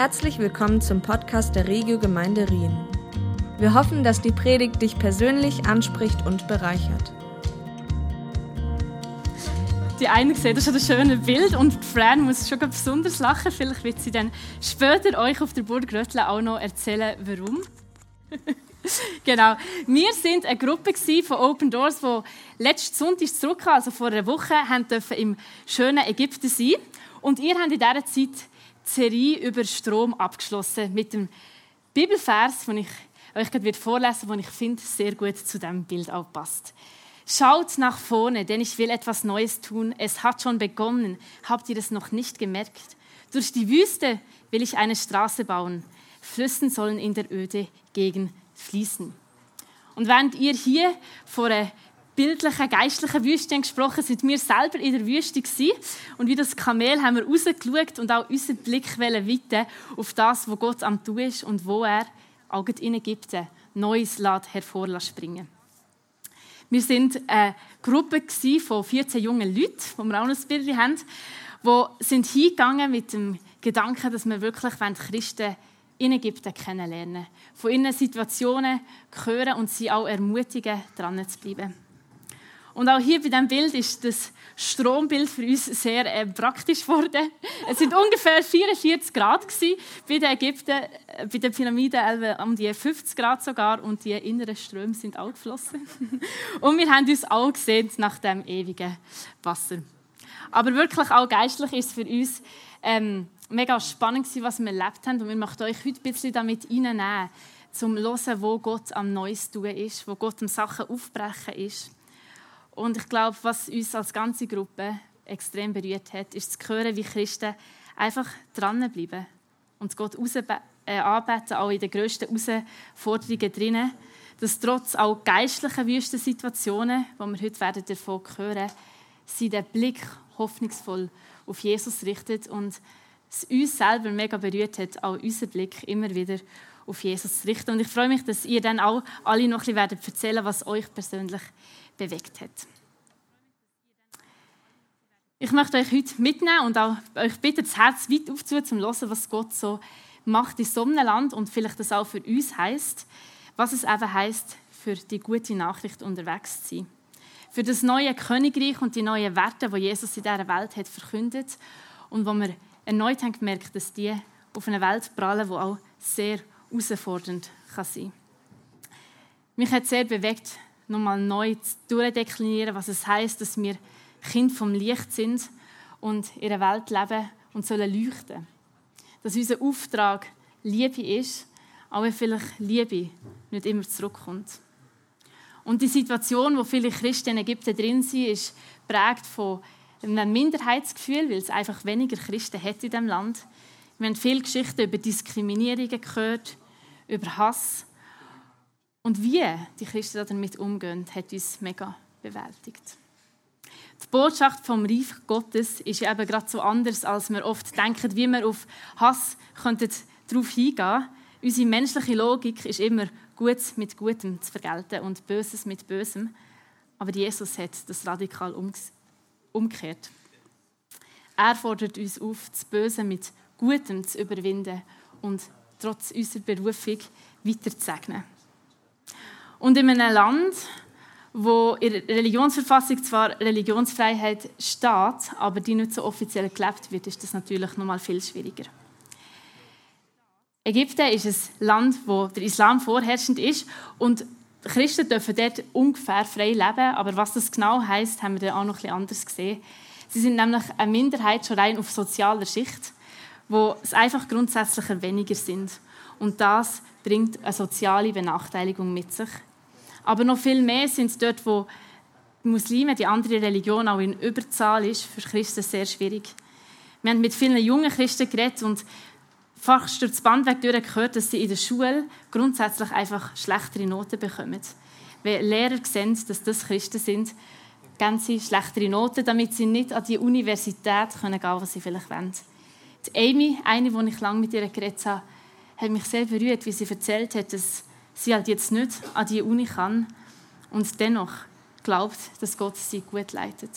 Herzlich willkommen zum Podcast der Regio Gemeinde Rien. Wir hoffen, dass die Predigt dich persönlich anspricht und bereichert. Die eine sieht das schon ein schönes Bild und Fran muss schon besonders lachen. Vielleicht wird sie dann später euch auf der Burg Röttle auch noch erzählen, warum. genau. Wir sind eine Gruppe von Open Doors, die letzten Sonntag zurück, also vor einer Woche, haben dürfen im schönen Ägypten sein. Und ihr habt in dieser Zeit Serie über Strom abgeschlossen mit dem Bibelvers, den ich euch gerade vorlesen werde, den ich finde, sehr gut zu diesem Bild auch passt. Schaut nach vorne, denn ich will etwas Neues tun. Es hat schon begonnen. Habt ihr es noch nicht gemerkt? Durch die Wüste will ich eine Straße bauen. Flüssen sollen in der öde Gegend fließen. Und während ihr hier vor einer bildlichen, geistlichen Wüste gesprochen, sind wir selber in der Wüste gewesen. Und wie das Kamel haben wir rausgeschaut und auch unseren Blick weiten auf das, was Gott am tun ist und wo er auch in Ägypten Neues lässt hervorspringen. Wir sind eine Gruppe von 14 jungen Leuten, die wir auch noch ein Bild haben, die sind hingegangen mit dem Gedanken, dass wir wirklich Christen in Ägypten kennenlernen, von ihren Situationen hören und sie auch ermutigen, dran zu bleiben. Und auch hier bei diesem Bild ist das Strombild für uns sehr äh, praktisch geworden. Es sind ungefähr 44 Grad bei den Ägypten, äh, bei den Pyramiden um die 50 Grad sogar und die inneren Ströme sind auch geflossen. und wir haben uns auch gesehen nach dem ewigen Wasser. Aber wirklich auch geistlich ist es für uns ähm, mega spannend gewesen, was wir erlebt haben und wir möchten euch heute ein bisschen damit reinnehmen, zum zu hören, wo Gott am Neues tun ist, wo Gott am Sachen aufbrechen ist. Und ich glaube, was uns als ganze Gruppe extrem berührt hat, ist zu hören, wie Christen einfach dranbleiben und Gott äh, anbeten, auch in den grössten Herausforderungen drinnen, dass trotz auch geistlicher wüsten Situationen, wo wir heute werden davon hören, sie den Blick hoffnungsvoll auf Jesus richtet und es uns selber mega berührt hat, auch unseren Blick immer wieder auf Jesus zu richten. Und ich freue mich, dass ihr dann auch alle noch ein bisschen erzählen was euch persönlich bewegt hat. Ich möchte euch heute mitnehmen und auch euch bitten, das Herz weit aufzutun, zum hören, was Gott so macht in so einem Land und vielleicht das auch für uns heißt, was es eben heißt, für die gute Nachricht unterwegs zu sein. Für das neue Königreich und die neuen Werte, die Jesus in dieser Welt hat verkündet und wo wir erneut haben gemerkt, dass die auf eine Welt prallen, die auch sehr herausfordernd kann sein kann. Mich hat sehr bewegt, nochmal neu zu durchdeklinieren, was es heißt, dass wir Kind vom Licht sind und in der Welt leben und sollen leuchten. Dass unser Auftrag Liebe ist, aber vielleicht Liebe nicht immer zurückkommt. Und die Situation, wo viele Christen in Ägypten drin sind, ist prägt von einem Minderheitsgefühl, weil es einfach weniger Christen hat in diesem Land. Wir haben viele Geschichten über Diskriminierungen gehört, über Hass. Und wie die Christen damit umgehen, hat uns mega bewältigt. Die Botschaft vom Reich Gottes ist eben gerade so anders, als wir oft denken, wie wir auf Hass könnten darauf hingehen. Unsere menschliche Logik ist immer Gutes mit Gutem zu vergelten und Böses mit Bösem. Aber Jesus hat das radikal umgekehrt. Er fordert uns auf, das Böse mit Gutem zu überwinden und trotz unserer Berufung weiter zu segnen. Und in einem Land, wo in der Religionsverfassung zwar Religionsfreiheit steht, aber die nicht so offiziell gelebt wird, ist das natürlich noch mal viel schwieriger. Ägypten ist ein Land, wo der Islam vorherrschend ist und Christen dürfen dort ungefähr frei leben, aber was das genau heißt, haben wir dann auch noch etwas anders gesehen. Sie sind nämlich eine Minderheit schon rein auf sozialer Schicht, wo es einfach grundsätzlicher weniger sind und das bringt eine soziale Benachteiligung mit sich aber noch viel mehr sind es dort, wo die Muslime, die andere Religion, auch in Überzahl ist, für Christen sehr schwierig. Wir haben mit vielen jungen Christen geredet und fast durch das Bandweg gehört, dass sie in der Schule grundsätzlich einfach schlechtere Noten bekommen. Wenn Lehrer sehen, dass das Christen sind, geben sie schlechtere Noten, damit sie nicht an die Universität gehen können, was sie vielleicht wollen. Die Amy, eine, die ich lange mit ihr geredet habe, hat mich sehr berührt, wie sie erzählt hat, dass sie halt jetzt nicht an die Uni kann und dennoch glaubt, dass Gott sie gut leitet.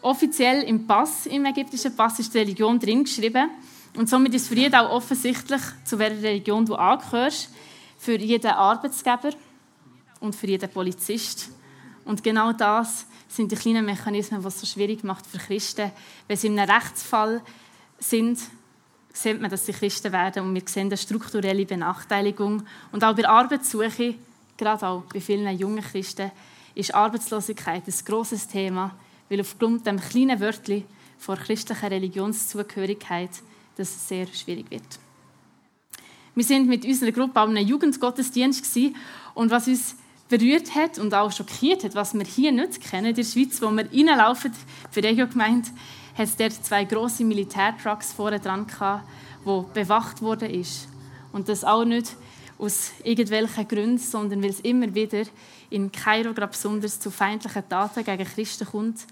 Offiziell im Pass, im ägyptischen Pass, ist die Religion drin geschrieben Und somit ist für jeden auch offensichtlich, zu welcher Religion du angehörst, für jeden Arbeitsgeber und für jeden Polizist. Und genau das sind die kleinen Mechanismen, die es so schwierig macht für Christen. Wenn sie in einem Rechtsfall sind, sieht man, dass sie Christen werden und wir sehen eine strukturelle Benachteiligung. Und auch bei Arbeitssuche, gerade auch bei vielen jungen Christen, ist Arbeitslosigkeit ein grosses Thema, weil aufgrund dem kleinen Wörtchen vor christlicher Religionszugehörigkeit das sehr schwierig wird. Wir sind mit unserer Gruppe auch einem Jugendgottesdienst und was uns berührt hat und auch schockiert hat, was wir hier nicht kennen, in der Schweiz, wo wir reinlaufen, für Regio gemeint, hat es dort zwei große Militärtrucks vorne dran gehabt, wo bewacht worden ist. Und das auch nicht aus irgendwelchen Gründen, sondern weil es immer wieder in Kairo gerade besonders zu feindlichen Taten gegen Christen kommt,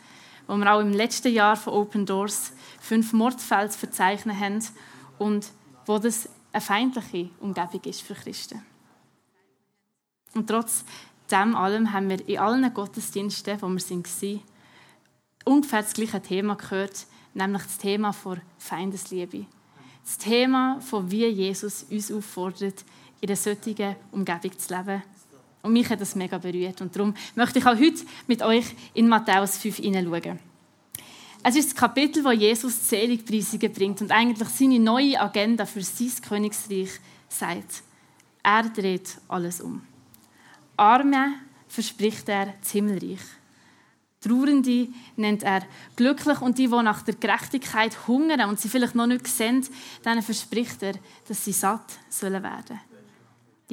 wo wir auch im letzten Jahr von Open Doors fünf Mordfälle zu verzeichnen haben und wo das eine feindliche Umgebung ist für Christen. Und trotz dem allem haben wir in allen Gottesdiensten, wo wir waren, ungefähr das gleiche Thema gehört, nämlich das Thema von Feindesliebe. Das Thema, von wie Jesus uns auffordert, in einer solchen Umgebung zu leben. Und mich hat das mega berührt. Und darum möchte ich auch heute mit euch in Matthäus 5 hineinschauen. Es ist das Kapitel, wo Jesus Seligpreisungen bringt und eigentlich seine neue Agenda für sein Königsreich sagt. Er dreht alles um. Arme verspricht er das Himmelreich. Trauernde nennt er glücklich und die, die nach der Gerechtigkeit hungern und sie vielleicht noch nicht sehen, denen verspricht er, dass sie satt sollen werden.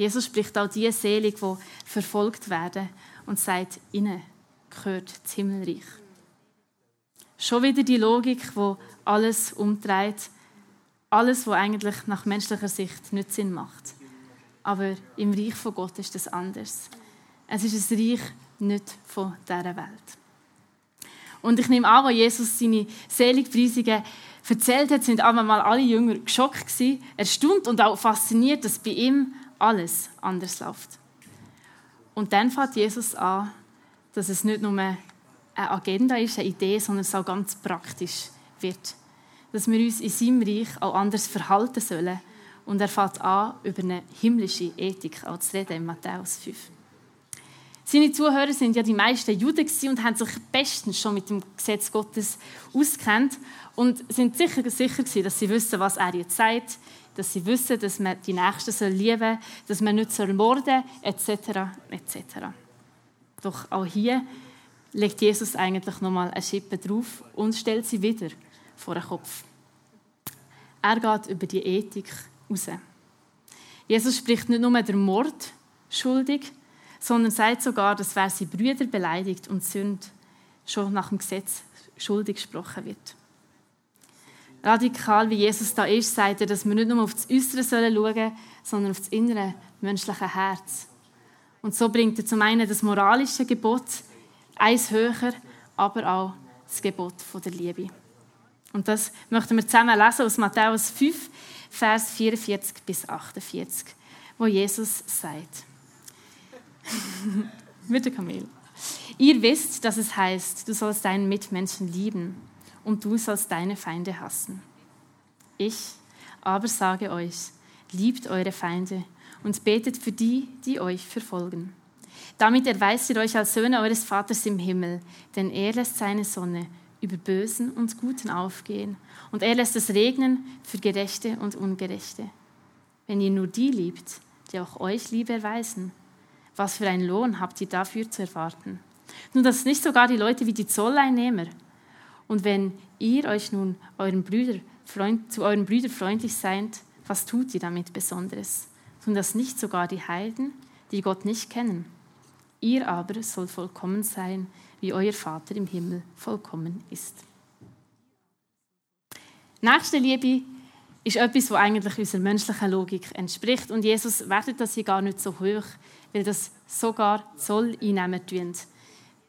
Jesus spricht auch die selig, die verfolgt werden und sagt, ihnen gehört das Himmelreich. Schon wieder die Logik, wo alles umdreht, alles, was eigentlich nach menschlicher Sicht nicht Sinn macht. Aber im Reich von Gott ist das anders. Es ist ein Reich nicht von dieser Welt. Und ich nehme an, als Jesus seine Seligpreisungen erzählt hat, sind einmal mal alle Jünger geschockt erstaunt und auch fasziniert, dass bei ihm alles anders läuft. Und dann fängt Jesus an, dass es nicht nur eine Agenda ist, eine Idee, sondern es auch ganz praktisch wird. Dass wir uns in seinem Reich auch anders verhalten sollen. Und er fängt an, über eine himmlische Ethik auch zu reden in Matthäus 5. Seine Zuhörer sind ja die meisten Juden und haben sich bestens schon mit dem Gesetz Gottes auskennt und sind sicher sicher gewesen, dass sie wissen, was er jetzt sagt, dass sie wissen, dass man die Nächsten lieben soll, dass man nicht morden soll, etc. etc. Doch auch hier legt Jesus eigentlich nochmal eine Schippe drauf und stellt sie wieder vor den Kopf. Er geht über die Ethik raus. Jesus spricht nicht nur der Mord schuldig, sondern sagt sogar, dass wer seine Brüder beleidigt und Sünd schon nach dem Gesetz schuldig gesprochen wird. Radikal wie Jesus da ist, sagt er, dass wir nicht nur auf das Äußere schauen sollen, sondern auf das innere menschliche Herz. Und so bringt er zum einen das moralische Gebot eins höher, aber auch das Gebot der Liebe. Und das möchten wir zusammen lesen aus Matthäus 5, Vers 44 bis 48, wo Jesus sagt. Mit der Kamel. Ihr wisst, dass es heißt, du sollst deinen Mitmenschen lieben und du sollst deine Feinde hassen. Ich aber sage euch, liebt eure Feinde und betet für die, die euch verfolgen. Damit erweist ihr euch als Söhne eures Vaters im Himmel, denn er lässt seine Sonne über Bösen und Guten aufgehen und er lässt es regnen für Gerechte und Ungerechte. Wenn ihr nur die liebt, die auch euch Liebe erweisen, was für einen Lohn habt ihr dafür zu erwarten? Nun, das ist nicht sogar die Leute wie die Zolleinnehmer. Und wenn ihr euch nun euren Brüder, Freund, zu euren Brüdern freundlich seid, was tut ihr damit Besonderes? Tun das nicht sogar die Heiden, die Gott nicht kennen? Ihr aber sollt vollkommen sein, wie euer Vater im Himmel vollkommen ist. Nächste Liebe ist etwas, was eigentlich unserer menschlichen Logik entspricht. Und Jesus wertet das hier gar nicht so hoch, weil das sogar Zoll einnehmen tun.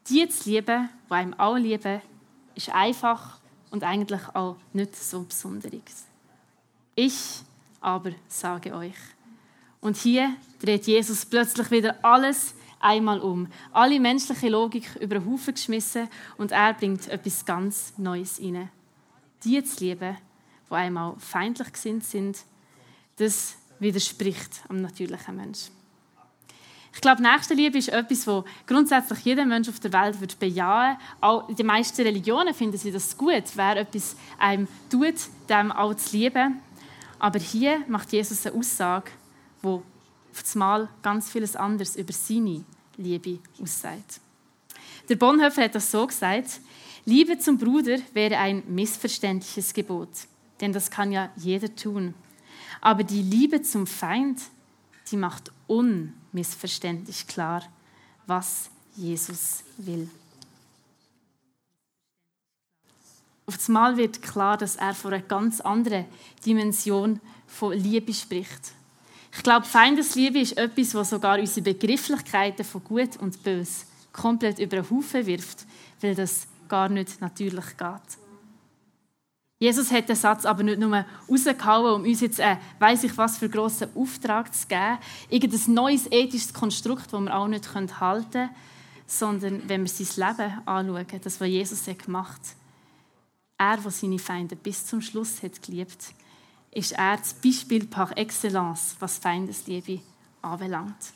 Die zu lieben, die einem auch lieben, ist einfach und eigentlich auch nicht so Besonderes. Ich aber sage euch. Und hier dreht Jesus plötzlich wieder alles einmal um. Alle menschliche Logik über den Haufen geschmissen und er bringt etwas ganz Neues rein. Die zu lieben, die einmal feindlich sind, sind, das widerspricht am natürlichen Mensch. Ich glaube, Nächstenliebe ist etwas, das grundsätzlich jeder Mensch auf der Welt wird bejahen Auch die meisten Religionen finden sie das gut, wer etwas einem tut, dem auch zu lieben. Aber hier macht Jesus eine Aussage, wo auf das Mal ganz vieles anderes über seine Liebe aussagt. Der Bonhoeffer hat das so gesagt: Liebe zum Bruder wäre ein missverständliches Gebot, denn das kann ja jeder tun. Aber die Liebe zum Feind, die macht unmissverständlich klar, was Jesus will. Auf das Mal wird klar, dass er von einer ganz anderen Dimension von Liebe spricht. Ich glaube, Feindesliebe ist etwas, was sogar unsere Begrifflichkeiten von Gut und Böse komplett über den Haufen wirft, weil das gar nicht natürlich geht. Jesus hat den Satz aber nicht nur rausgehauen, um uns jetzt, äh, weiss ich was, für einen grossen Auftrag zu geben. Irgendein neues ethisches Konstrukt, das wir auch nicht halten können, sondern wenn wir sein Leben anschauen, das, was Jesus gemacht hat, er, der seine Feinde bis zum Schluss hat geliebt, ist er das Beispiel par excellence, was Feindesliebe anbelangt.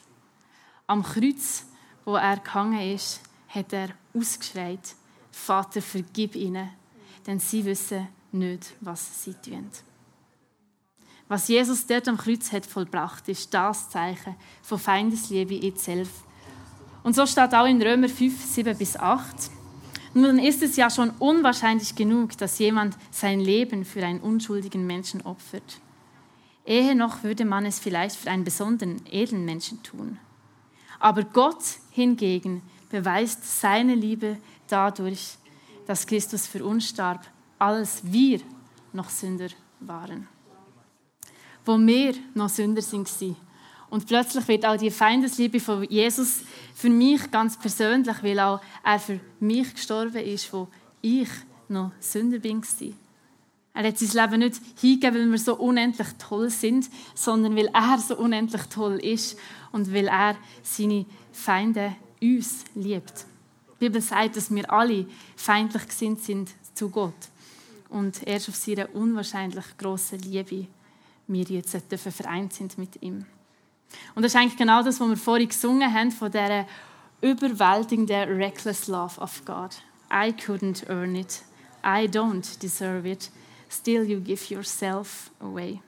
Am Kreuz, wo er gehangen ist, hat er ausgeschreit, Vater, vergib ihnen, denn sie wissen nicht, was sie tun. Was Jesus dort am Kreuz hat vollbracht, ist das Zeichen von Feindesliebe in selbst. Und so steht auch in Römer 5, 7 bis 8. Nun ist es ja schon unwahrscheinlich genug, dass jemand sein Leben für einen unschuldigen Menschen opfert. Ehe noch würde man es vielleicht für einen besonderen edlen Menschen tun. Aber Gott hingegen beweist seine Liebe dadurch, dass Christus für uns starb, als wir noch Sünder waren. Wo wir noch Sünder sind. Und plötzlich wird auch die Feindesliebe von Jesus für mich ganz persönlich, weil auch er für mich gestorben ist, wo ich noch Sünder bin. Er hat sein Leben nicht hingegeben, weil wir so unendlich toll sind, sondern weil er so unendlich toll ist und weil er seine Feinde uns liebt. Die Bibel sagt, dass wir alle feindlich gesinnt sind zu Gott und erst auf seine unwahrscheinlich große Liebe wir jetzt vereint sind mit ihm. Und das ist eigentlich genau das, was wir vorhin gesungen haben, von dieser überwältigenden reckless love of God. I couldn't earn it. I don't deserve it. Still you give yourself away.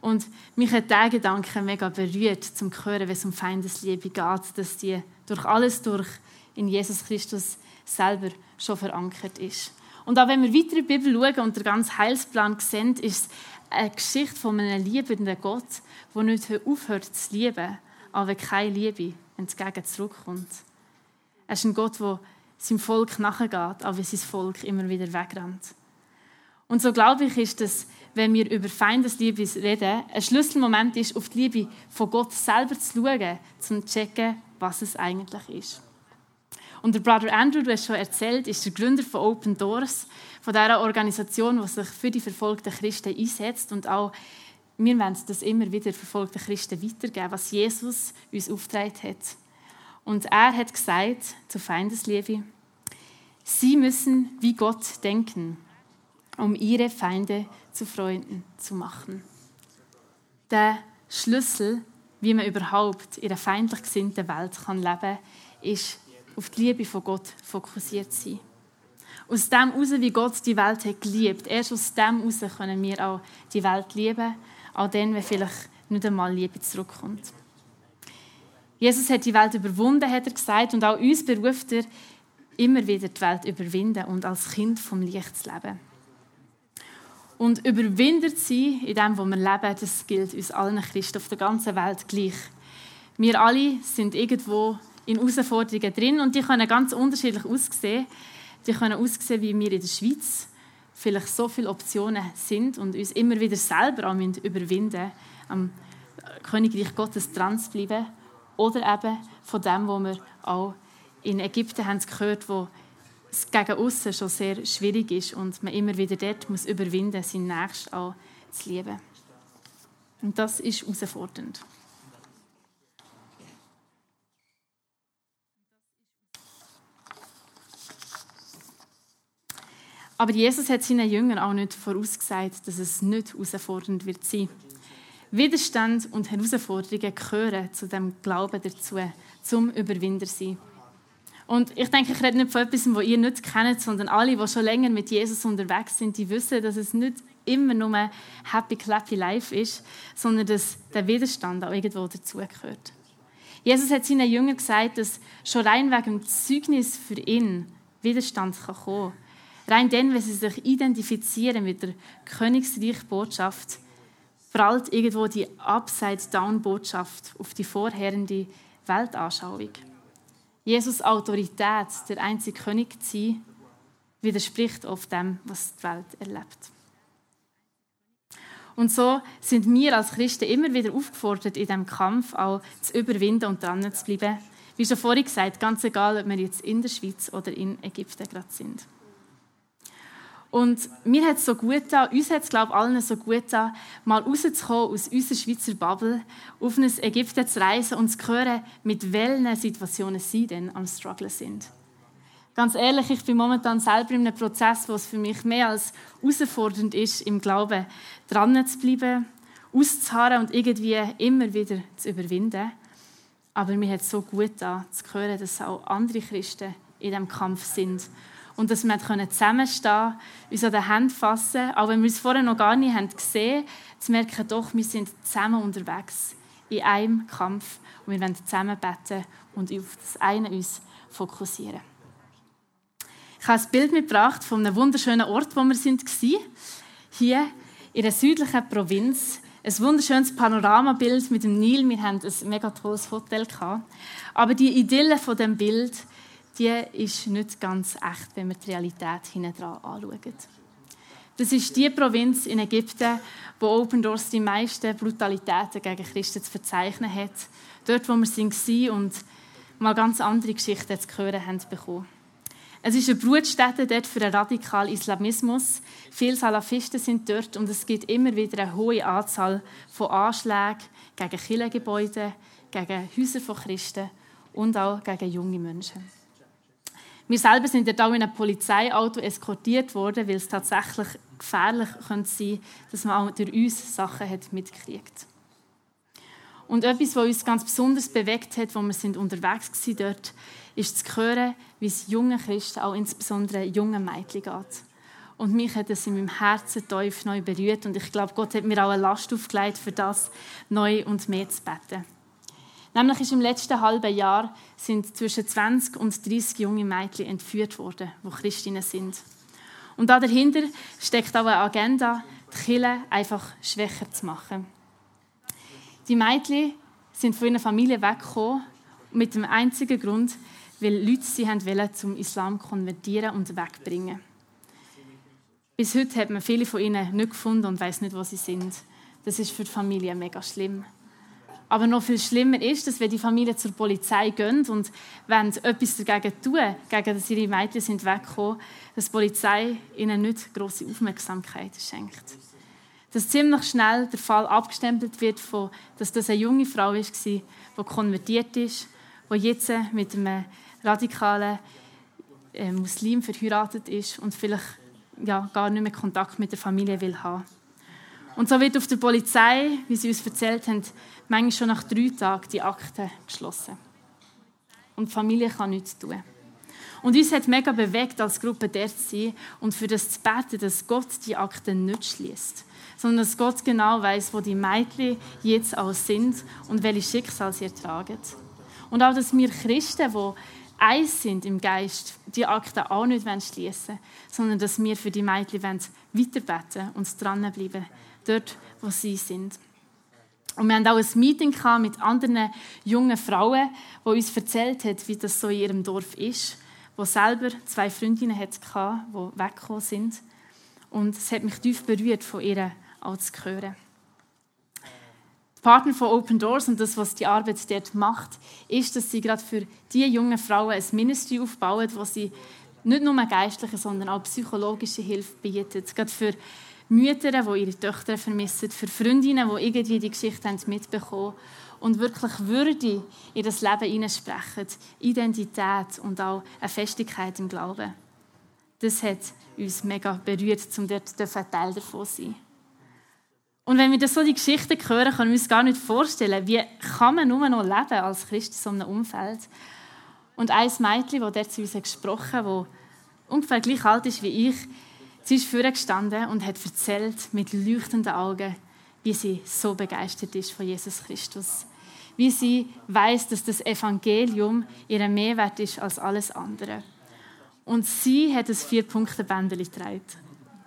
Und mich hat der Gedanke mega berührt, zum hören, wenn es um Feindesliebe geht, dass die durch alles durch in Jesus Christus selber schon verankert ist. Und auch wenn wir weiter in die Bibel schauen und den ganzen Heilsplan sehen, ist es eine Geschichte von einem liebenden Gott, der nicht aufhört zu lieben, aber keine Liebe entgegen zurückkommt. Er ist ein Gott, der seinem Volk nachgeht, aber sein Volk immer wieder wegrennt. Und so glaube ich, ist dass, wenn wir über Feindesliebe reden, ein Schlüsselmoment ist, auf die Liebe von Gott selber zu schauen, um zu checken, was es eigentlich ist. Und der Brother Andrew, du hast schon erzählt, ist der Gründer von Open Doors, von dieser Organisation, die sich für die verfolgten Christen einsetzt und auch wir wollen das immer wieder verfolgten Christen weitergeben, was Jesus uns aufgetragen hat. Und er hat gesagt zur Feindesliebe, sie müssen wie Gott denken, um ihre Feinde zu Freunden zu machen. Der Schlüssel, wie man überhaupt in einer feindlich gesinnten Welt leben kann, ist auf die Liebe von Gott fokussiert sein. Aus dem heraus, wie Gott die Welt hat geliebt, erst aus dem heraus können wir auch die Welt lieben, auch dann, wenn vielleicht nicht einmal Liebe zurückkommt. Jesus hat die Welt überwunden, hat er gesagt, und auch uns beruft er, immer wieder die Welt überwinden und als Kind vom Licht zu leben. Und überwindet sie in dem, wo wir leben, das gilt uns allen Christen auf der ganzen Welt gleich. Wir alle sind irgendwo in Herausforderungen drin und die können ganz unterschiedlich aussehen. Die können aussehen, wie wir in der Schweiz vielleicht so viele Optionen sind und uns immer wieder selber auch überwinden am Königreich Gottes dran zu bleiben. Oder eben von dem, wo wir auch in Ägypten haben gehört, wo es gegen außen schon sehr schwierig ist und man immer wieder dort muss überwinden, sein Nächsten auch zu lieben. Und das ist herausfordernd. Aber Jesus hat seinen Jüngern auch nicht vorausgesagt, dass es nicht herausfordernd wird sein. Widerstand und Herausforderungen gehören zu dem Glauben dazu, zum Überwinder sein. Und ich denke, ich rede nicht von etwas, was ihr nicht kennt, sondern alle, die schon länger mit Jesus unterwegs sind, die wissen, dass es nicht immer nur happy, clappy life ist, sondern dass der Widerstand auch irgendwo dazugehört. Jesus hat seinen Jüngern gesagt, dass schon rein wegen dem Zeugnis für ihn Widerstand kommen kann. Rein dann, wenn sie sich identifizieren mit der Königsreich-Botschaft, prallt irgendwo die Upside-Down-Botschaft auf die vorherrende Weltanschauung. Jesus Autorität, der einzige König zu sein, widerspricht oft dem, was die Welt erlebt. Und so sind wir als Christen immer wieder aufgefordert, in diesem Kampf auch zu überwinden und dran zu bleiben. Wie schon vorhin gesagt, ganz egal, ob wir jetzt in der Schweiz oder in Ägypten gerade sind. Und mir hat es so gut getan, uns hat es, glaube ich, allen so gut getan, mal rauszukommen aus unserer Schweizer Bubble, auf ein Ägypten zu reisen und zu hören, mit welchen Situationen sie denn am Struggle sind. Ganz ehrlich, ich bin momentan selber in einem Prozess, wo es für mich mehr als herausfordernd ist, im Glauben dran zu bleiben, auszuharren und irgendwie immer wieder zu überwinden. Aber mir hat es so gut getan, zu hören, dass auch andere Christen in diesem Kampf sind und dass wir zusammenstehen uns an den Händen fassen, auch wenn wir es vorher noch gar nicht haben gesehen zu merken, doch, wir sind zusammen unterwegs in einem Kampf und wir wollen zusammen beten und auf das eine uns fokussieren. Ich habe ein Bild mitgebracht von einem wunderschönen Ort, wo wir sind hier in der südlichen Provinz. Ein wunderschönes Panoramabild mit dem Nil. Wir hatten ein mega tolles Hotel. Aber die Idylle von dem Bild, die ist nicht ganz echt, wenn wir die Realität hinten anschauen. Das ist die Provinz in Ägypten, wo Open Doors die meisten Brutalitäten gegen Christen zu verzeichnen hat. Dort, wo wir waren und mal ganz andere Geschichten zu hören haben bekommen. Es ist eine Brutstätte dort für den radikalen Islamismus. Viele Salafisten sind dort und es gibt immer wieder eine hohe Anzahl von Anschlägen gegen Kirchengebäude, gegen Häuser von Christen und auch gegen junge Menschen. Wir selber sind auch in einem Polizeiauto eskortiert worden, weil es tatsächlich gefährlich könnte sein dass man auch durch uns Sachen hat mitgekriegt. Und etwas, was uns ganz besonders bewegt hat, wo wir sind unterwegs waren dort, ist zu hören, wie es jungen Christen, auch insbesondere jungen Mädchen geht. Und mich hat es in meinem Herzen tief neu berührt und ich glaube, Gott hat mir auch eine Last aufgelegt, für das neu und mehr zu beten. Nämlich ist im letzten halben Jahr sind zwischen 20 und 30 junge Mädchen entführt worden, die Christinnen sind. Und da dahinter steckt auch eine Agenda, die Kirche einfach schwächer zu machen. Die Mädchen sind von ihrer Familie weggekommen mit dem einzigen Grund, weil Leute sie wollen zum Islam konvertieren und wegbringen. Bis heute hat man viele von ihnen nicht gefunden und weiß nicht, wo sie sind. Das ist für die Familie mega schlimm. Aber noch viel schlimmer ist, dass wenn die Familie zur Polizei gehen und wenn etwas dagegen tun, gegen dass ihre Mädchen sind weggekommen, dass die Polizei ihnen nicht große Aufmerksamkeit schenkt. Dass ziemlich schnell der Fall abgestempelt wird, von, dass das eine junge Frau war, die konvertiert ist, die jetzt mit einem radikalen äh, Muslim verheiratet ist und vielleicht ja, gar nicht mehr Kontakt mit der Familie will haben. Und so wird auf der Polizei, wie sie uns erzählt haben, manchmal schon nach drei Tagen die Akte geschlossen. Und die Familie kann nichts tun. Und uns hat mega bewegt, als Gruppe dort zu sein und für das zu beten, dass Gott die Akte nicht schließt, sondern dass Gott genau weiß, wo die Mädchen jetzt auch sind und welche Schicksal sie ertragen. Und auch, dass wir Christen, die eins sind im Geist, die Akte auch nicht schließen wollen, sondern dass wir für die Mädchen weiterbeten und dranbleiben, dort, wo sie sind. Und wir hatten auch ein Meeting mit anderen jungen Frauen, die uns erzählt haben, wie das so in ihrem Dorf ist, wo selber zwei Freundinnen hatte, die weggekommen sind. Und es hat mich tief berührt, von ihr auch zu hören. Partner von Open Doors und das, was die Arbeit dort macht, ist, dass sie gerade für diese jungen Frauen ein Ministry aufbauen, wo sie nicht nur geistliche, sondern auch psychologische Hilfe bietet. Gerade für Mütter, die ihre Töchter vermissen, für Freundinnen, die irgendwie die Geschichte haben mitbekommen und wirklich Würde in das Leben hineinsprechen, Identität und auch eine Festigkeit im Glauben. das hat uns mega berührt, um dort ein Teil davon zu sein. Und wenn wir das so die Geschichten hören, können wir uns gar nicht vorstellen, wie kann man nur noch leben als Christ in so einem Umfeld. Und ein Mädchen, das dort zu uns gesprochen hat, das ungefähr gleich alt ist wie ich, sie ist vorgestanden und hat erzählt mit leuchtenden Augen, wie sie so begeistert ist von Jesus Christus. Wie sie weiß, dass das Evangelium ihr Mehrwert ist als alles andere. Und sie hat ein Vier-Punkte-Bändchen getragen.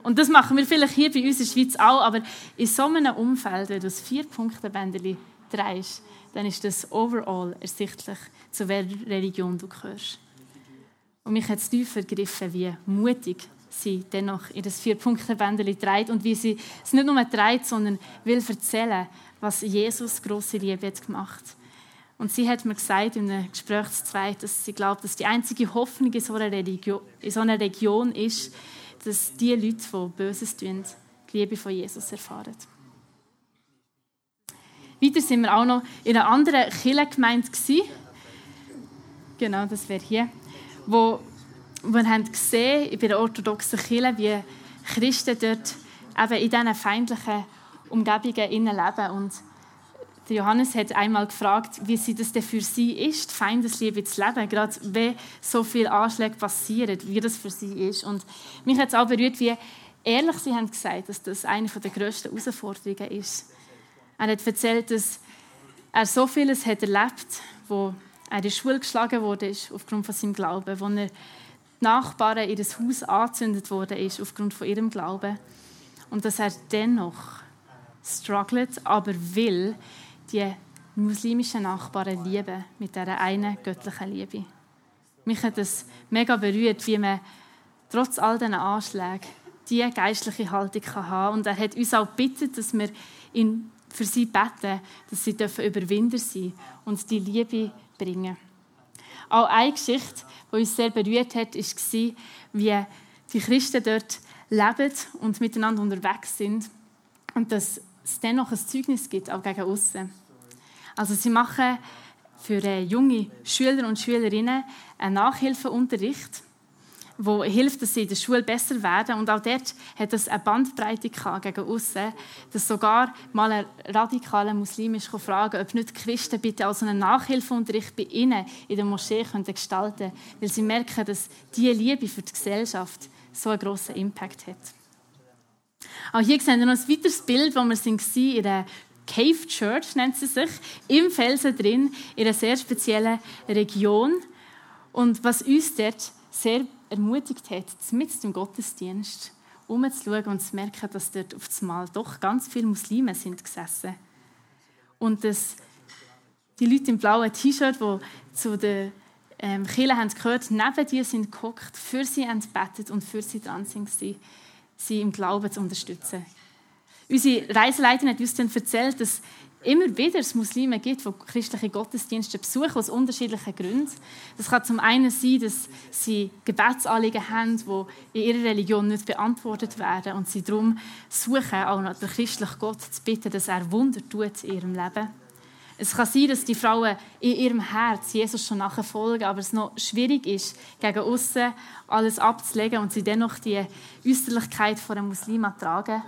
Und das machen wir vielleicht hier bei uns in der Schweiz auch, aber in so einem Umfeld, wenn du das Vier-Punkte-Bändchen trägst, dann ist das overall ersichtlich, zu welcher Religion du gehörst. Und mich hat es tiefer gegriffen, wie mutig sie dennoch in das Vier-Punkte-Bändchen trägt und wie sie es nicht nur trägt, sondern will erzählen, was Jesus große Liebe hat gemacht und sie hat mir gesagt in einem Gespräch zu zweit, dass sie glaubt, dass die einzige Hoffnung in so einer, Religion, in so einer Region ist, dass die Leute, die Böses tun, die Liebe von Jesus erfahren. Weiter sind wir auch noch in einer anderen Kirchengemeinde Genau, das wäre hier. Wo wir haben gesehen bei der orthodoxen Kirche, wie Christen dort eben in diesen feindlichen Umgebungen leben und Johannes hat einmal gefragt, wie sie das denn für sie ist, Feindesliebe zu leben, gerade wenn so viele Anschläge passieren, wie das für sie ist. Und mich hat es auch berührt, wie ehrlich sie haben gesagt, dass das eine der grössten Herausforderungen ist. Er hat erzählt, dass er so vieles hat erlebt, wo er in die Schule geschlagen wurde aufgrund von seinem Glauben, wo er die Nachbarn in das Haus angezündet wurde aufgrund von ihrem Glauben und dass er dennoch struggelt, aber will die muslimischen Nachbarn lieben mit dieser einen göttlichen Liebe. Mich hat es mega berührt, wie man trotz all diesen Anschlägen diese geistliche Haltung haben kann. Und er hat uns auch gebeten, dass wir ihn für sie beten, dass sie Überwinder sein dürfen und die Liebe bringen. Auch eine Geschichte, die uns sehr berührt hat, war, wie die Christen dort leben und miteinander unterwegs sind und dass es dennoch ein Zeugnis gibt, auch gegen außen. Also sie machen für äh, junge Schüler und Schülerinnen einen Nachhilfeunterricht, wo hilft, dass sie in der Schule besser werden. Und auch dort hat es eine Bandbreite gegen außen, dass sogar mal ein radikaler Muslim ist fragen, ob nicht die Christen bitte auch so einen Nachhilfeunterricht bei ihnen in der Moschee können gestalten können, weil sie merken, dass diese Liebe für die Gesellschaft so einen grossen Impact hat. Auch hier sehen wir noch ein weiteres Bild, wo wir sind in der Cave Church, nennt sie sich, im Felsen drin, in einer sehr speziellen Region. Und was uns dort sehr ermutigt hat, mit im Gottesdienst umzuschauen und zu merken, dass dort auf einmal doch ganz viele Muslime sind gesessen. Und dass die Leute im blauen T-Shirt, die zu den ähm, Kirche haben gehört, neben dir sind geguckt, für sie entbettet und für sie dran sind, sie, sie im Glauben zu unterstützen. Unsere Reiseleiterin hat uns dann erzählt, dass immer wieder es Muslime gibt, die christliche Gottesdienste besuchen, aus unterschiedlichen Gründen. Das kann zum einen sein, dass sie Gebetsanliegen haben, die in ihrer Religion nicht beantwortet werden und sie darum suchen, auch noch den christlichen Gott zu bitten, dass er Wunder tut in ihrem Leben. Es kann sein, dass die Frauen in ihrem Herz Jesus schon nachfolgen, aber es noch schwierig ist, gegen außen alles abzulegen und sie dennoch die Äußerlichkeit von einem Muslim ertragen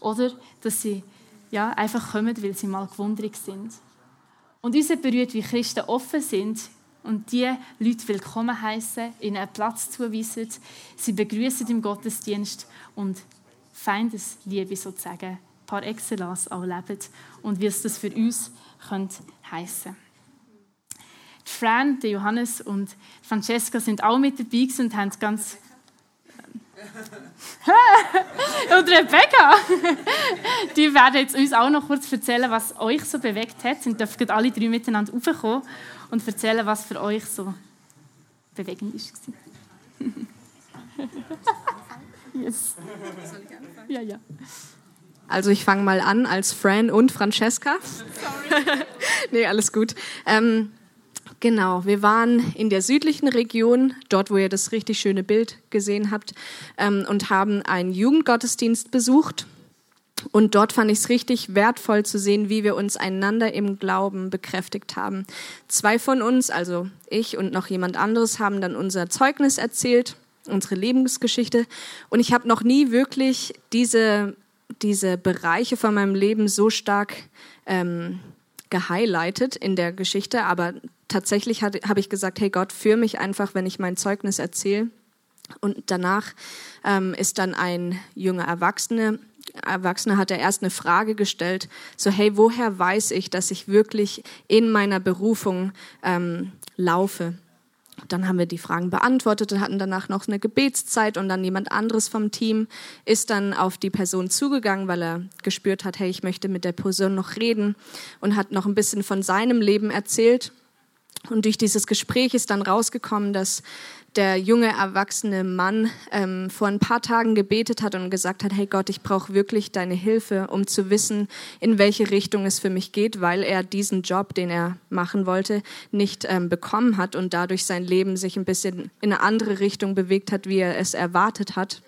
oder dass sie ja, einfach kommen, weil sie mal gewundrig sind. Und uns berührt, wie Christen offen sind und die Leute willkommen heißen, ihnen einen Platz zuweisen, sie begrüßen im Gottesdienst und Feindesliebe sozusagen par excellence auch leben und wie es das für uns könnte heißen. Die Fran, Johannes und Francesca sind auch mit dabei und haben ganz und Rebecca, die werden jetzt uns auch noch kurz erzählen, was euch so bewegt hat. Und dürfen alle drei miteinander raufkommen und erzählen, was für euch so bewegend ist. yes. Ja, ja. Also ich fange mal an als Fran und Francesca. Sorry. nee, alles gut. Ähm, Genau, wir waren in der südlichen Region, dort, wo ihr das richtig schöne Bild gesehen habt, ähm, und haben einen Jugendgottesdienst besucht. Und dort fand ich es richtig wertvoll zu sehen, wie wir uns einander im Glauben bekräftigt haben. Zwei von uns, also ich und noch jemand anderes, haben dann unser Zeugnis erzählt unsere Lebensgeschichte. Und ich habe noch nie wirklich diese, diese Bereiche von meinem Leben so stark ähm, gehighlightet in der Geschichte. Aber tatsächlich habe ich gesagt, hey Gott, führ mich einfach, wenn ich mein Zeugnis erzähle. Und danach ähm, ist dann ein junger Erwachsener Erwachsener hat er erst eine Frage gestellt, so hey, woher weiß ich, dass ich wirklich in meiner Berufung ähm, laufe? Dann haben wir die Fragen beantwortet und hatten danach noch eine Gebetszeit und dann jemand anderes vom Team ist dann auf die Person zugegangen, weil er gespürt hat, hey, ich möchte mit der Person noch reden und hat noch ein bisschen von seinem Leben erzählt. Und durch dieses Gespräch ist dann rausgekommen, dass der junge, erwachsene Mann ähm, vor ein paar Tagen gebetet hat und gesagt hat, hey Gott, ich brauche wirklich deine Hilfe, um zu wissen, in welche Richtung es für mich geht, weil er diesen Job, den er machen wollte, nicht ähm, bekommen hat und dadurch sein Leben sich ein bisschen in eine andere Richtung bewegt hat, wie er es erwartet hat.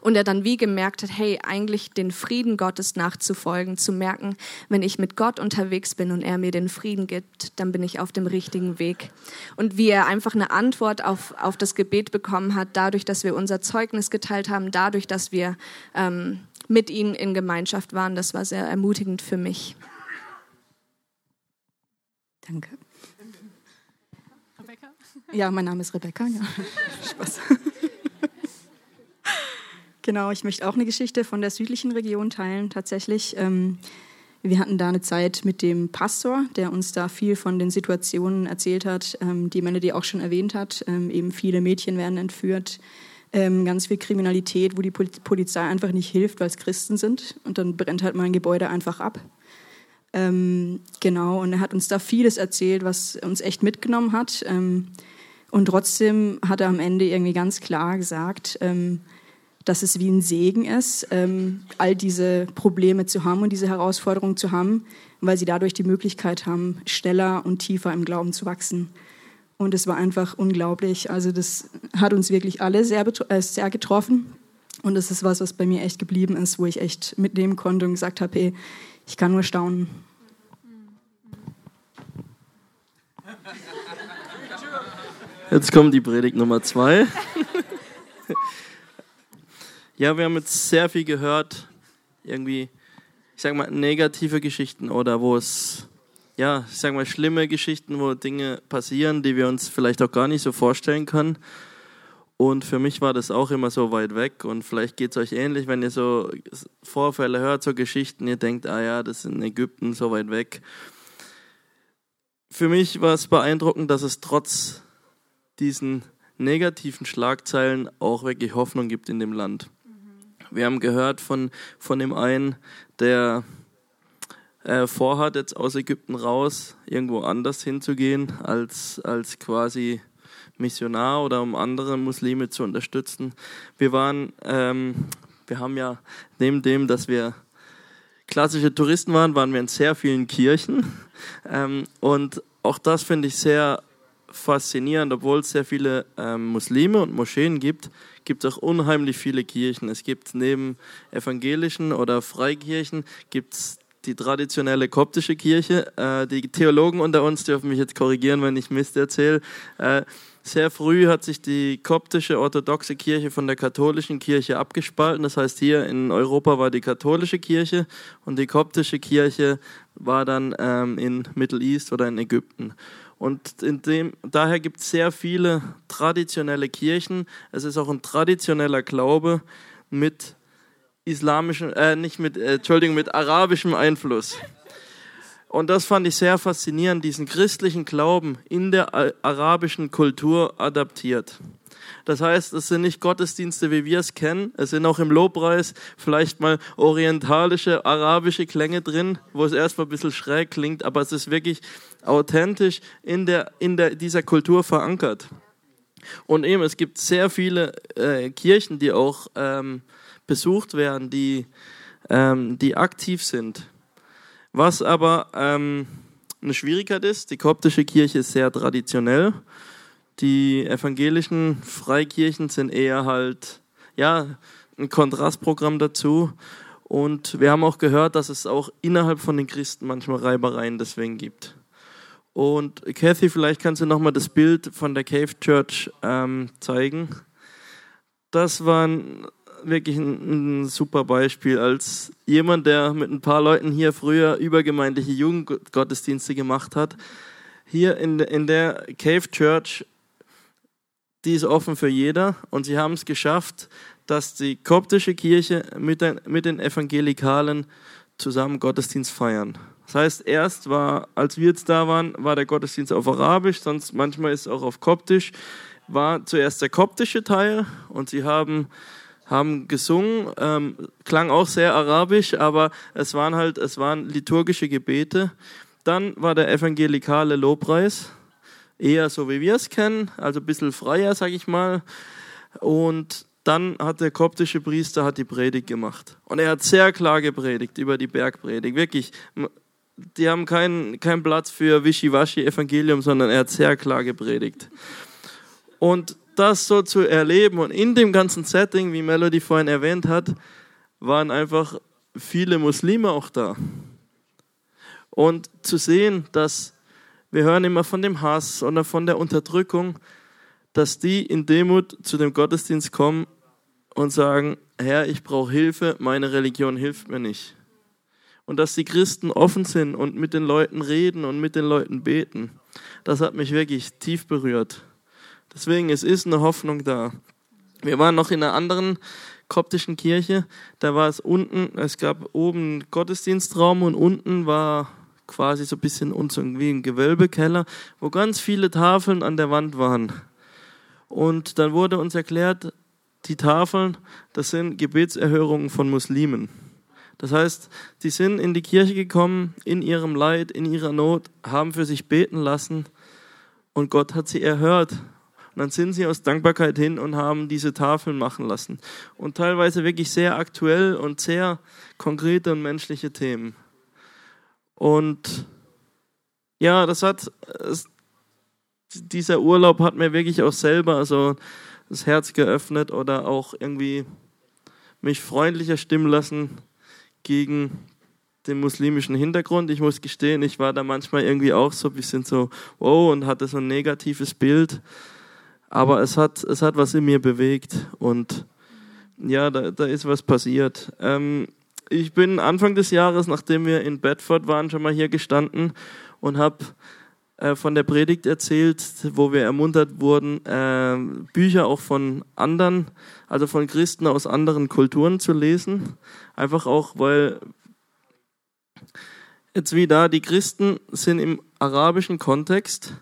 Und er dann wie gemerkt hat, hey, eigentlich den Frieden Gottes nachzufolgen, zu merken, wenn ich mit Gott unterwegs bin und er mir den Frieden gibt, dann bin ich auf dem richtigen Weg. Und wie er einfach eine Antwort auf, auf das Gebet bekommen hat, dadurch, dass wir unser Zeugnis geteilt haben, dadurch, dass wir ähm, mit ihm in Gemeinschaft waren, das war sehr ermutigend für mich. Danke. Rebecca? Ja, mein Name ist Rebecca. Ja. Spaß. Genau, ich möchte auch eine Geschichte von der südlichen Region teilen, tatsächlich. Ähm, wir hatten da eine Zeit mit dem Pastor, der uns da viel von den Situationen erzählt hat, ähm, die Melody auch schon erwähnt hat. Ähm, eben viele Mädchen werden entführt, ganz viel Kriminalität, wo die Polizei einfach nicht hilft, weil es Christen sind. Und dann brennt halt mal ein Gebäude einfach ab. genau, und er hat uns da vieles erzählt, was uns echt mitgenommen hat. und trotzdem hat er am Ende irgendwie ganz klar gesagt, dass es wie ein Segen ist, ähm, all diese Probleme zu haben und diese Herausforderungen zu haben, weil sie dadurch die Möglichkeit haben, schneller und tiefer im Glauben zu wachsen. Und es war einfach unglaublich. Also das hat uns wirklich alle sehr, äh, sehr getroffen. Und das ist was, was bei mir echt geblieben ist, wo ich echt mitnehmen konnte und gesagt habe, hey, ich kann nur staunen. Jetzt kommt die Predigt Nummer zwei. Ja, wir haben jetzt sehr viel gehört, irgendwie, ich sag mal, negative Geschichten oder wo es, ja, ich sag mal, schlimme Geschichten, wo Dinge passieren, die wir uns vielleicht auch gar nicht so vorstellen können. Und für mich war das auch immer so weit weg. Und vielleicht geht es euch ähnlich, wenn ihr so Vorfälle hört, so Geschichten, ihr denkt, ah ja, das ist in Ägypten so weit weg. Für mich war es beeindruckend, dass es trotz diesen negativen Schlagzeilen auch wirklich Hoffnung gibt in dem Land. Wir haben gehört von, von dem einen, der äh, vorhat, jetzt aus Ägypten raus, irgendwo anders hinzugehen, als, als quasi Missionar oder um andere Muslime zu unterstützen. Wir waren, ähm, wir haben ja neben dem, dass wir klassische Touristen waren, waren wir in sehr vielen Kirchen. Ähm, und auch das finde ich sehr faszinierend, obwohl es sehr viele ähm, Muslime und Moscheen gibt, gibt es auch unheimlich viele Kirchen. Es gibt neben evangelischen oder Freikirchen gibt es die traditionelle koptische Kirche. Äh, die Theologen unter uns dürfen mich jetzt korrigieren, wenn ich Mist erzähle. Äh, sehr früh hat sich die koptische orthodoxe Kirche von der katholischen Kirche abgespalten. Das heißt, hier in Europa war die katholische Kirche und die koptische Kirche war dann ähm, in Middle East oder in Ägypten. Und in dem, daher gibt es sehr viele traditionelle Kirchen. Es ist auch ein traditioneller Glaube mit islamischem, äh, nicht mit, äh, Entschuldigung, mit arabischem Einfluss. Und das fand ich sehr faszinierend, diesen christlichen Glauben in der arabischen Kultur adaptiert. Das heißt, es sind nicht Gottesdienste, wie wir es kennen. Es sind auch im Lobpreis vielleicht mal orientalische, arabische Klänge drin, wo es erstmal ein bisschen schräg klingt, aber es ist wirklich authentisch in, der, in der, dieser Kultur verankert. Und eben, es gibt sehr viele äh, Kirchen, die auch ähm, besucht werden, die, ähm, die aktiv sind. Was aber ähm, eine Schwierigkeit ist, die koptische Kirche ist sehr traditionell die evangelischen Freikirchen sind eher halt, ja, ein Kontrastprogramm dazu. Und wir haben auch gehört, dass es auch innerhalb von den Christen manchmal Reibereien deswegen gibt. Und Kathy, vielleicht kannst du nochmal das Bild von der Cave Church ähm, zeigen. das war ein, wirklich ein, ein, super Beispiel. Als jemand, der mit ein paar Leuten hier früher übergemeindliche Jugendgottesdienste gemacht hat, hier in, in der Cave Church, die ist offen für jeder und sie haben es geschafft, dass die koptische Kirche mit den, mit den Evangelikalen zusammen Gottesdienst feiern. Das heißt, erst war, als wir jetzt da waren, war der Gottesdienst auf Arabisch, sonst manchmal ist es auch auf Koptisch. War zuerst der koptische Teil und sie haben, haben gesungen, ähm, klang auch sehr arabisch, aber es waren halt, es waren liturgische Gebete. Dann war der evangelikale Lobpreis, eher so wie wir es kennen, also ein bisschen freier, sag ich mal. Und dann hat der koptische Priester hat die Predigt gemacht. Und er hat sehr klar gepredigt über die Bergpredigt. Wirklich, die haben keinen kein Platz für Wischiwaschi-Evangelium, sondern er hat sehr klar gepredigt. Und das so zu erleben und in dem ganzen Setting, wie Melody vorhin erwähnt hat, waren einfach viele Muslime auch da. Und zu sehen, dass wir hören immer von dem Hass oder von der Unterdrückung, dass die in Demut zu dem Gottesdienst kommen und sagen, Herr, ich brauche Hilfe, meine Religion hilft mir nicht. Und dass die Christen offen sind und mit den Leuten reden und mit den Leuten beten, das hat mich wirklich tief berührt. Deswegen, es ist eine Hoffnung da. Wir waren noch in einer anderen koptischen Kirche, da war es unten, es gab oben einen Gottesdienstraum und unten war quasi so ein bisschen wie ein Gewölbekeller, wo ganz viele Tafeln an der Wand waren. Und dann wurde uns erklärt, die Tafeln, das sind Gebetserhörungen von Muslimen. Das heißt, die sind in die Kirche gekommen, in ihrem Leid, in ihrer Not, haben für sich beten lassen und Gott hat sie erhört. Und dann sind sie aus Dankbarkeit hin und haben diese Tafeln machen lassen. Und teilweise wirklich sehr aktuell und sehr konkrete und menschliche Themen. Und ja, das hat, dieser Urlaub hat mir wirklich auch selber so das Herz geöffnet oder auch irgendwie mich freundlicher stimmen lassen gegen den muslimischen Hintergrund. Ich muss gestehen, ich war da manchmal irgendwie auch so ein bisschen so, wow, und hatte so ein negatives Bild. Aber es hat, es hat was in mir bewegt und ja, da, da ist was passiert. Ähm, ich bin Anfang des Jahres, nachdem wir in Bedford waren, schon mal hier gestanden und habe äh, von der Predigt erzählt, wo wir ermuntert wurden, äh, Bücher auch von anderen, also von Christen aus anderen Kulturen zu lesen. Einfach auch, weil jetzt wie da, die Christen sind im arabischen Kontext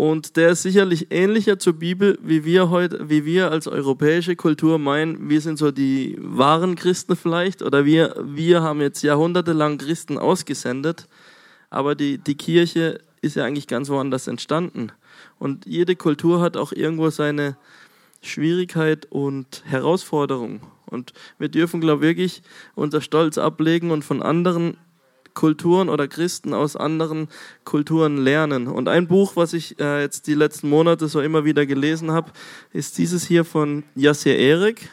und der ist sicherlich ähnlicher zur Bibel, wie wir heute, wie wir als europäische Kultur meinen, wir sind so die wahren Christen vielleicht, oder wir, wir haben jetzt jahrhundertelang Christen ausgesendet, aber die, die Kirche ist ja eigentlich ganz woanders entstanden. Und jede Kultur hat auch irgendwo seine Schwierigkeit und Herausforderung. Und wir dürfen, glaube ich, wirklich unser Stolz ablegen und von anderen Kulturen oder Christen aus anderen Kulturen lernen. Und ein Buch, was ich äh, jetzt die letzten Monate so immer wieder gelesen habe, ist dieses hier von Yasser Erik,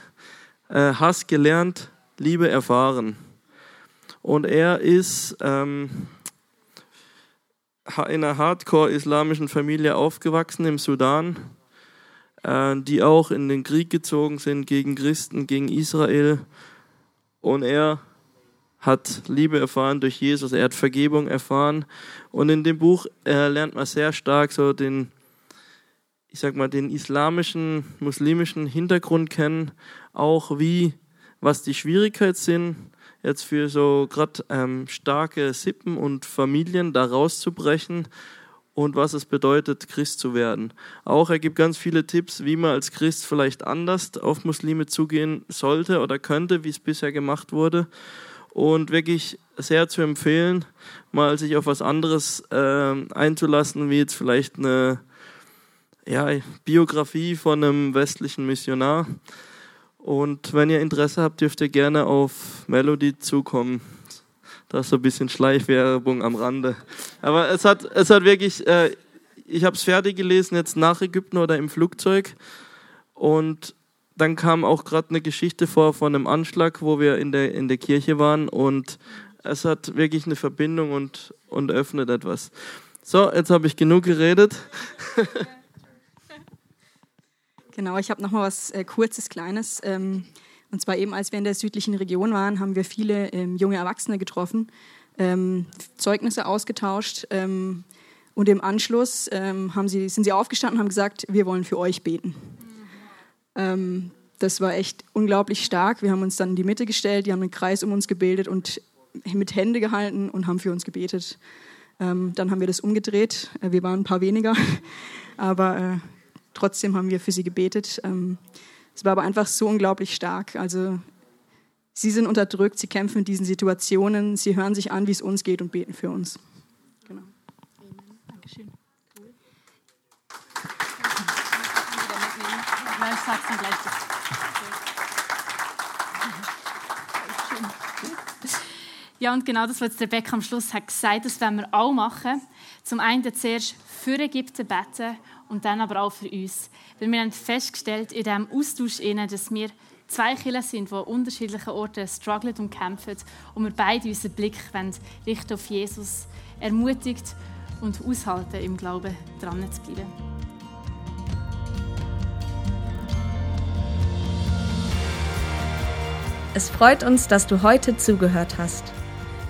äh, Hass gelernt, Liebe erfahren. Und er ist ähm, einer hardcore-islamischen Familie aufgewachsen im Sudan, äh, die auch in den Krieg gezogen sind gegen Christen, gegen Israel. Und er hat Liebe erfahren durch Jesus, er hat Vergebung erfahren. Und in dem Buch äh, lernt man sehr stark so den, ich sag mal, den islamischen, muslimischen Hintergrund kennen, auch wie, was die Schwierigkeiten sind, jetzt für so gerade ähm, starke Sippen und Familien da rauszubrechen und was es bedeutet, Christ zu werden. Auch er gibt ganz viele Tipps, wie man als Christ vielleicht anders auf Muslime zugehen sollte oder könnte, wie es bisher gemacht wurde. Und wirklich sehr zu empfehlen, mal sich auf was anderes äh, einzulassen, wie jetzt vielleicht eine ja, Biografie von einem westlichen Missionar. Und wenn ihr Interesse habt, dürft ihr gerne auf Melody zukommen. Das ist so ein bisschen Schleichwerbung am Rande. Aber es hat, es hat wirklich, äh, ich habe es fertig gelesen, jetzt nach Ägypten oder im Flugzeug. Und dann kam auch gerade eine Geschichte vor von einem Anschlag, wo wir in der, in der Kirche waren. Und es hat wirklich eine Verbindung und, und öffnet etwas. So, jetzt habe ich genug geredet. Genau, ich habe noch mal was äh, kurzes, kleines. Ähm, und zwar eben, als wir in der südlichen Region waren, haben wir viele ähm, junge Erwachsene getroffen, ähm, Zeugnisse ausgetauscht. Ähm, und im Anschluss ähm, haben sie, sind sie aufgestanden und haben gesagt, wir wollen für euch beten. Mhm. das war echt unglaublich stark. Wir haben uns dann in die Mitte gestellt, die haben einen Kreis um uns gebildet und mit Hände gehalten und haben für uns gebetet. Ähm, dann haben wir das umgedreht. Äh, wir waren ein paar weniger, aber äh, trotzdem haben wir für sie gebetet. Ähm, es war aber einfach so unglaublich stark. Also sie sind unterdrückt, sie kämpfen in diesen Situationen, sie hören sich an, wie es uns geht und beten für uns. Genau. Dankeschön. Cool. Ich. Ja, und genau das, was Rebecca am Schluss hat gesagt, das werden wir auch machen. Zum einen zuerst für Ägypten beten und dann aber auch für uns. Weil wir haben festgestellt in diesem Austausch, dass wir zwei Kinder sind, die an unterschiedlichen Orten strugglen und kämpfen und wir beide unseren Blick richten auf Jesus, ermutigt und aushalten, im Glauben dran zu bleiben. Es freut uns, dass du heute zugehört hast.